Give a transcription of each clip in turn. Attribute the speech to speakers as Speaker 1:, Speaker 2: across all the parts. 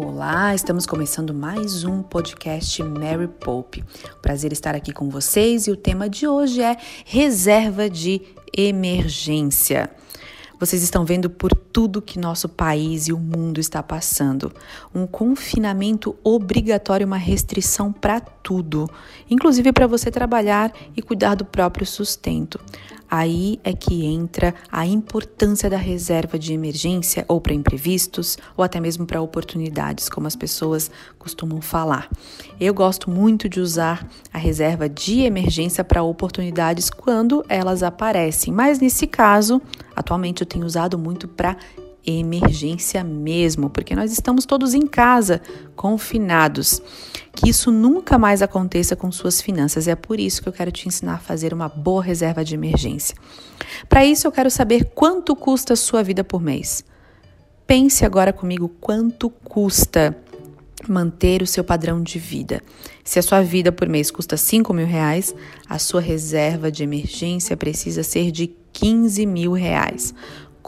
Speaker 1: Olá, estamos começando mais um podcast Mary Pope. Prazer estar aqui com vocês e o tema de hoje é reserva de emergência. Vocês estão vendo por tudo que nosso país e o mundo está passando. Um confinamento obrigatório, uma restrição para tudo, inclusive para você trabalhar e cuidar do próprio sustento. Aí é que entra a importância da reserva de emergência ou para imprevistos ou até mesmo para oportunidades, como as pessoas costumam falar. Eu gosto muito de usar a reserva de emergência para oportunidades quando elas aparecem, mas nesse caso, atualmente eu tenho usado muito para emergência mesmo, porque nós estamos todos em casa, confinados. Que isso nunca mais aconteça com suas finanças. É por isso que eu quero te ensinar a fazer uma boa reserva de emergência. Para isso, eu quero saber quanto custa a sua vida por mês. Pense agora comigo quanto custa manter o seu padrão de vida. Se a sua vida por mês custa 5 mil reais, a sua reserva de emergência precisa ser de 15 mil reais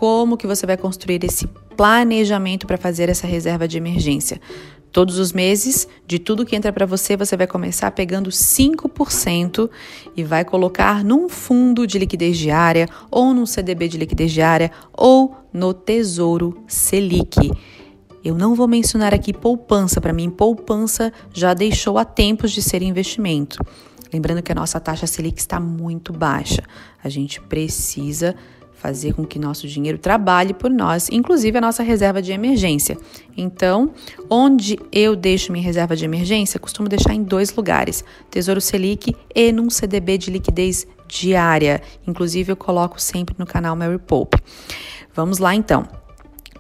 Speaker 1: como que você vai construir esse planejamento para fazer essa reserva de emergência. Todos os meses, de tudo que entra para você, você vai começar pegando 5% e vai colocar num fundo de liquidez diária, ou num CDB de liquidez diária, ou no Tesouro Selic. Eu não vou mencionar aqui poupança, para mim, poupança já deixou há tempos de ser investimento. Lembrando que a nossa taxa Selic está muito baixa. A gente precisa fazer com que nosso dinheiro trabalhe por nós, inclusive a nossa reserva de emergência. Então, onde eu deixo minha reserva de emergência, costumo deixar em dois lugares: Tesouro Selic e num CDB de liquidez diária. Inclusive, eu coloco sempre no canal Mary Pope. Vamos lá então.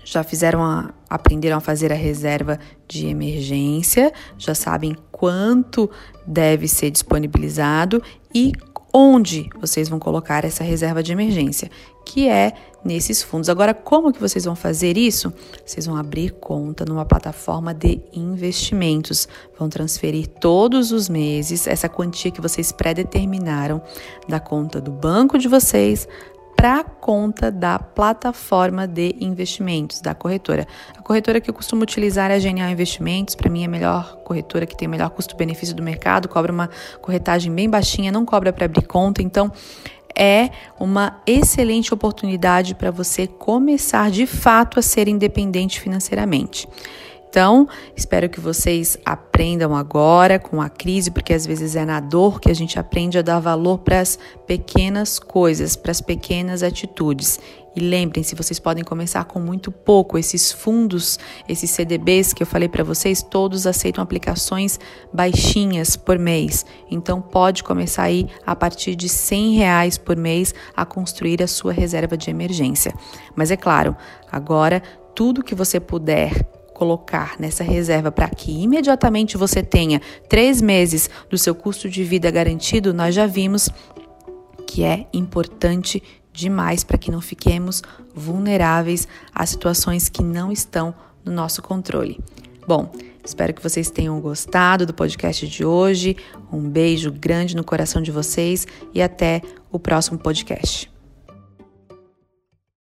Speaker 1: Já fizeram a, aprenderam a fazer a reserva de emergência, já sabem quanto deve ser disponibilizado e onde vocês vão colocar essa reserva de emergência, que é nesses fundos. Agora, como que vocês vão fazer isso? Vocês vão abrir conta numa plataforma de investimentos, vão transferir todos os meses essa quantia que vocês predeterminaram da conta do banco de vocês para a conta da plataforma de investimentos, da corretora. A corretora que eu costumo utilizar é a Genial Investimentos, para mim é a melhor corretora que tem o melhor custo-benefício do mercado, cobra uma corretagem bem baixinha, não cobra para abrir conta, então é uma excelente oportunidade para você começar de fato a ser independente financeiramente. Então, espero que vocês aprendam agora com a crise, porque às vezes é na dor que a gente aprende a dar valor para as pequenas coisas, para as pequenas atitudes. E lembrem-se, vocês podem começar com muito pouco. Esses fundos, esses CDBs que eu falei para vocês, todos aceitam aplicações baixinhas por mês. Então pode começar aí a partir de 100 reais por mês a construir a sua reserva de emergência. Mas é claro, agora tudo que você puder colocar nessa reserva para que imediatamente você tenha três meses do seu custo de vida garantido, nós já vimos que é importante demais para que não fiquemos vulneráveis a situações que não estão no nosso controle. Bom, espero que vocês tenham gostado do podcast de hoje. Um beijo grande no coração de vocês e até o próximo podcast.